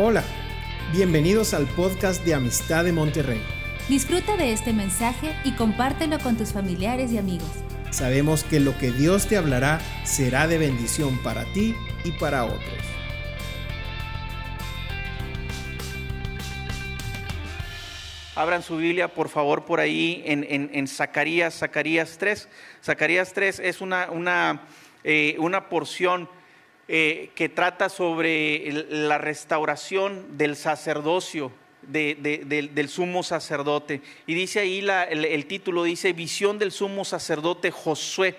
Hola, bienvenidos al podcast de Amistad de Monterrey. Disfruta de este mensaje y compártelo con tus familiares y amigos. Sabemos que lo que Dios te hablará será de bendición para ti y para otros. Abran su Biblia, por favor, por ahí en, en, Zacarías, Zacarías 3. Zacarías 3 es una, una, eh, una porción eh, que trata sobre la restauración del sacerdocio, del, sumo sacerdote. Y dice ahí el, título, dice Visión del sumo sacerdote Josué.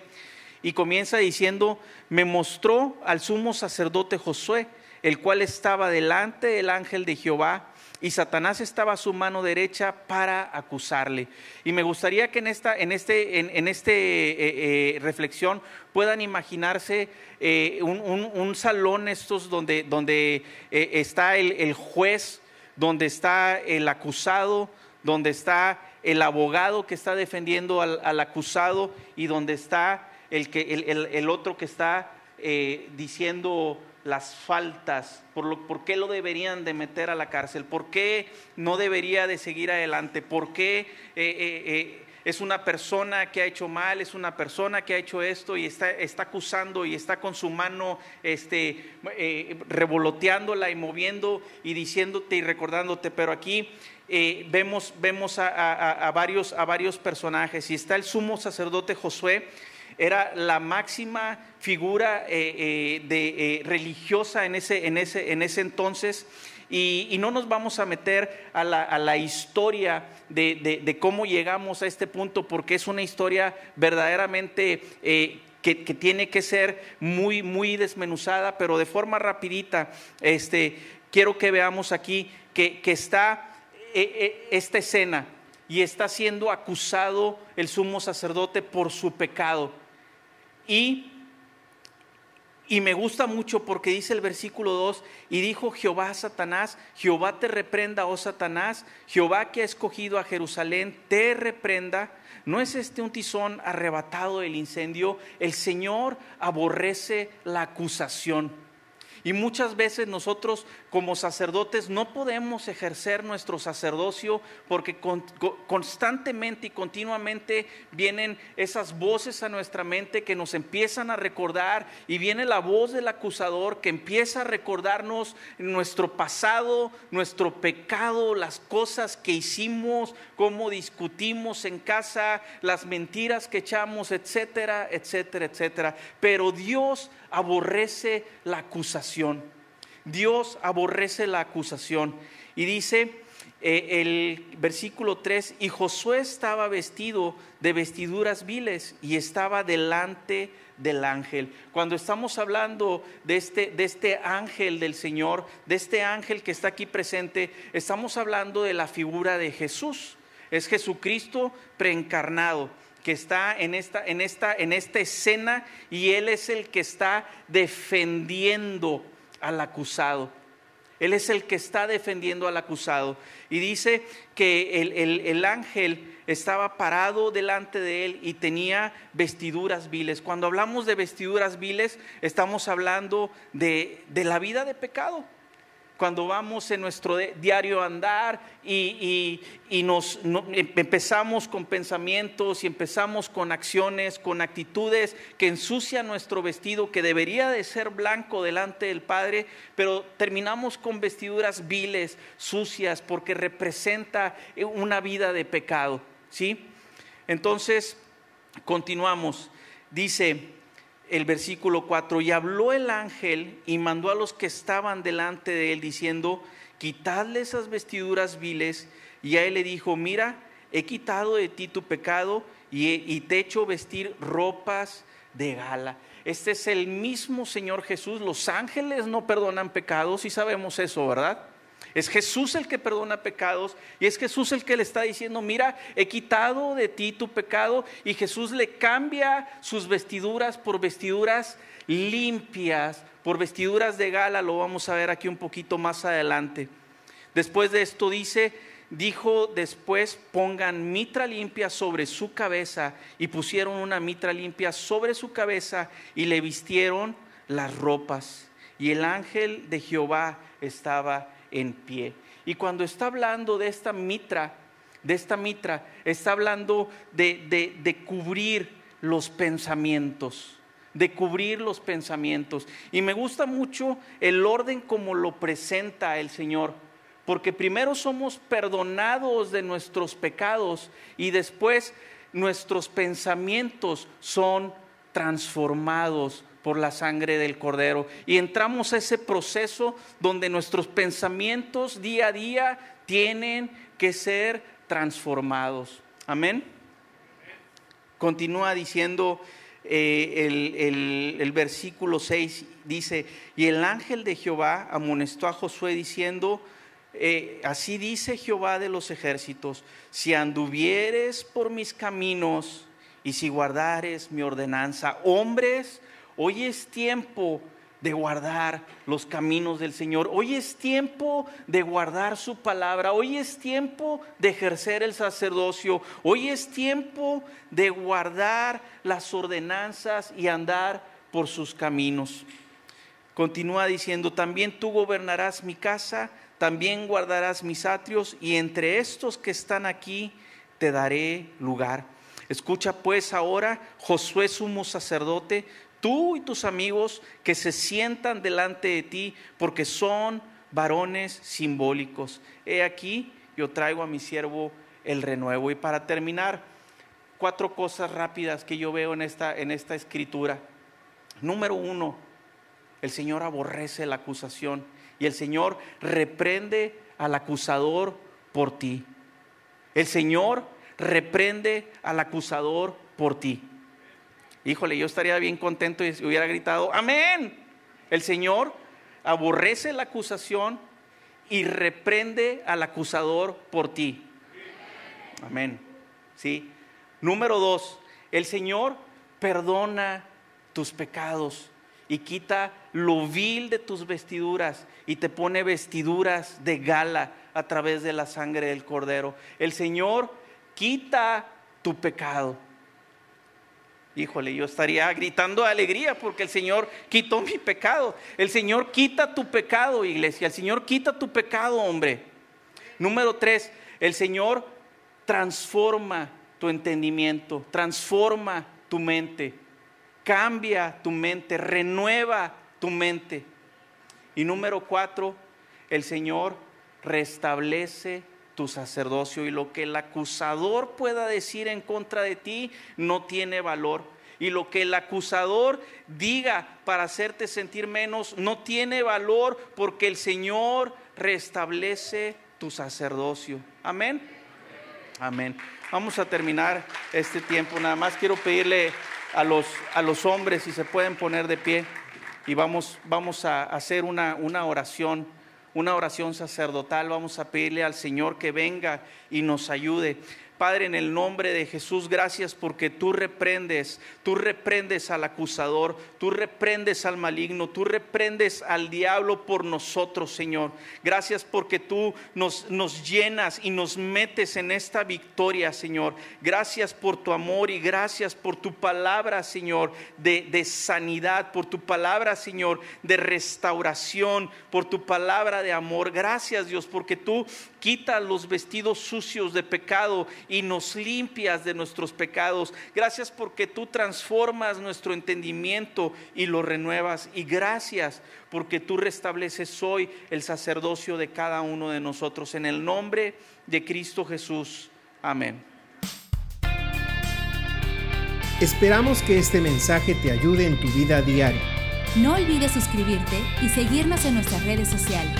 Y comienza diciendo, me mostró al sumo sacerdote Josué, el cual estaba delante del ángel de Jehová y Satanás estaba a su mano derecha para acusarle. Y me gustaría que en esta en este, en, este eh, eh, reflexión puedan imaginarse eh, un, salón estos donde, donde está el, juez, donde está el acusado, donde está el abogado que está defendiendo al, acusado y donde está el, que, el otro que está diciendo las faltas, por, lo, por qué lo deberían de meter a la cárcel, por qué no debería de seguir adelante, por qué eh, eh, eh, es una persona que ha hecho mal, es una persona que ha hecho esto y está, está acusando y está con su mano este, revoloteándola y moviendo y diciéndote y recordándote, pero aquí vemos, vemos a, varios, a varios personajes y está el sumo sacerdote Josué era la máxima figura eh, eh, de, eh, religiosa en ese, en, ese, en ese entonces. Y, no nos vamos a meter a la, historia de, cómo llegamos a este punto, porque es una historia verdaderamente que, tiene que ser muy, muy desmenuzada, pero de forma rapidita, este, quiero que veamos aquí que, que está esta escena y está siendo acusado el sumo sacerdote por su pecado. Y, y me gusta mucho porque dice el versículo 2, y dijo Jehová a Satanás, Jehová te reprenda, oh Satanás, Jehová que ha escogido a Jerusalén, te reprenda. ¿No es este un tizón arrebatado del incendio? El Señor aborrece la acusación. Y muchas veces nosotros como sacerdotes no podemos ejercer nuestro sacerdocio porque constantemente y continuamente vienen esas voces a nuestra mente que nos empiezan a recordar y viene la voz del acusador que empieza a recordarnos nuestro pasado, nuestro pecado, las cosas que hicimos, cómo discutimos en casa, las mentiras que echamos, etcétera, etcétera, etcétera. Pero Dios aborrece la acusación. Dios aborrece la acusación. Y dice eh, el versículo 3, y Josué estaba vestido de vestiduras viles y estaba delante del ángel. Cuando estamos hablando de este, de este ángel del Señor, de este ángel que está aquí presente, estamos hablando de la figura de Jesús. Es Jesucristo preencarnado que está en esta, en esta, en esta escena y él es el que está defendiendo al acusado. Él es el que está defendiendo al acusado. Y dice que el, ángel estaba parado delante de él y tenía vestiduras viles. Cuando hablamos de vestiduras viles, estamos hablando de, de la vida de pecado cuando vamos en nuestro diario andar y, nos em, empezamos con pensamientos y empezamos con acciones, con actitudes que ensucian nuestro vestido, que debería de ser blanco delante del Padre, pero terminamos con vestiduras viles, sucias, porque representa eh, una vida de pecado. ¿sí? Entonces, continuamos. Dice, el versículo 4, y habló el ángel y mandó a los que estaban delante de él diciendo, quitadle esas vestiduras viles. Y a él le dijo, mira, he quitado de ti tu pecado y, te he hecho vestir ropas de gala. Este es el mismo Señor Jesús. Los ángeles no perdonan pecados y sabemos eso, ¿verdad? Es Jesús el que perdona pecados y es Jesús el que le está diciendo, mira, he quitado de ti tu pecado y Jesús le cambia sus vestiduras por vestiduras limpias, por vestiduras de gala, lo vamos a ver aquí un poquito más adelante. Después de esto dice, dijo después, pongan mitra limpia sobre su cabeza y pusieron una mitra limpia sobre su cabeza y le vistieron las ropas. Y el ángel de Jehová estaba en pie. Y cuando está hablando de esta mitra, de esta mitra, está hablando de, de cubrir los pensamientos de cubrir los pensamientos. Y me gusta mucho el orden como lo presenta el Señor, porque primero somos perdonados de nuestros pecados y después nuestros pensamientos son transformados por la sangre del cordero. Y entramos a ese proceso donde nuestros pensamientos día a día tienen que ser transformados. Amén. Continúa diciendo eh, el, versículo 6, dice, y el ángel de Jehová amonestó a Josué diciendo, eh, así dice Jehová de los ejércitos, si anduvieres por mis caminos y si guardares mi ordenanza, hombres, hoy es tiempo de guardar los caminos del Señor. Hoy es tiempo de guardar su palabra. Hoy es tiempo de ejercer el sacerdocio. Hoy es tiempo de guardar las ordenanzas y andar por sus caminos. Continúa diciendo, también tú gobernarás mi casa también guardarás mis atrios y entre estos que están aquí te daré lugar. Escucha pues ahora, Josué sumo sacerdote, tú y tus amigos que se sientan delante de ti, porque son varones simbólicos. He aquí, yo traigo a mi siervo el renuevo. Y para terminar, cuatro cosas rápidas que yo veo en esta, en esta escritura. Número uno, el Señor aborrece la acusación y el Señor reprende al acusador por ti. El Señor reprende al acusador por ti. Híjole, yo estaría bien contento y hubiera gritado, amén. El Señor aborrece la acusación y reprende al acusador por ti. Amén. ¿Sí? Número dos, el Señor perdona tus pecados y quita lo vil de tus vestiduras y te pone vestiduras de gala a través de la sangre del cordero. El Señor quita tu pecado. Híjole, yo estaría gritando alegría porque el Señor quitó mi pecado. El Señor quita tu pecado, iglesia. El Señor quita tu pecado, hombre. Número tres, el Señor transforma tu entendimiento, transforma tu mente cambia tu mente, renueva tu mente. Y número cuatro, el Señor restablece tu sacerdocio y lo que el acusador pueda decir en contra de ti no tiene valor. Y lo que el acusador diga para hacerte sentir menos no tiene valor porque el Señor restablece tu sacerdocio. Amén. Amén. Vamos a terminar este tiempo. Nada más quiero pedirle a los, a los hombres si se pueden poner de pie y vamos, vamos a hacer una, una oración, una oración sacerdotal. Vamos a pedirle al Señor que venga y nos ayude. Padre, en el nombre de Jesús, gracias porque tú reprendes, tú reprendes al acusador, tú reprendes al maligno, tú reprendes al diablo por nosotros, Señor. Gracias porque tú nos, nos llenas y nos metes en esta victoria, Señor. Gracias por tu amor y gracias por tu palabra, Señor, de, de sanidad, por tu palabra, Señor, de restauración, por tu palabra de amor. Gracias, Dios, porque tú quitas los vestidos sucios de pecado y nos limpias de nuestros pecados. Gracias porque tú transformas nuestro entendimiento y lo renuevas. Y gracias porque tú restableces hoy el sacerdocio de cada uno de nosotros. En el nombre de Cristo Jesús. Amén. Esperamos que este mensaje te ayude en tu vida diaria. No olvides suscribirte y seguirnos en nuestras redes sociales.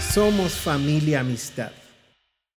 Somos familia amistad.